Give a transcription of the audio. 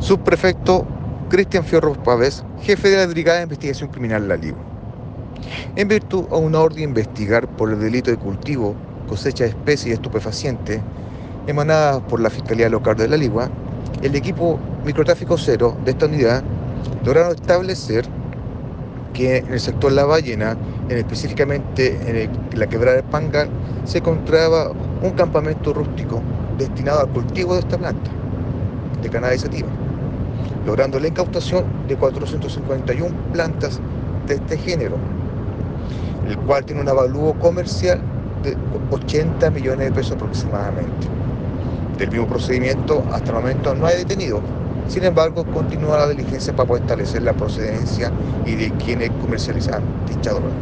Subprefecto Cristian Fierro Pávez, jefe de la Brigada de Investigación Criminal La Ligua. En virtud a una orden de investigar por el delito de cultivo, cosecha de especies y estupefacientes emanada por la Fiscalía Local de La Ligua, el equipo Microtráfico Cero de esta unidad lograron establecer que en el sector La Ballena, en específicamente en la quebrada de Pangal, se encontraba un campamento rústico destinado al cultivo de esta planta, de cannabis logrando la incautación de 451 plantas de este género, el cual tiene un avalúo comercial de 80 millones de pesos aproximadamente. Del mismo procedimiento, hasta el momento no hay detenido. Sin embargo, continúa la diligencia para poder establecer la procedencia y de quienes comercializan dicha droga.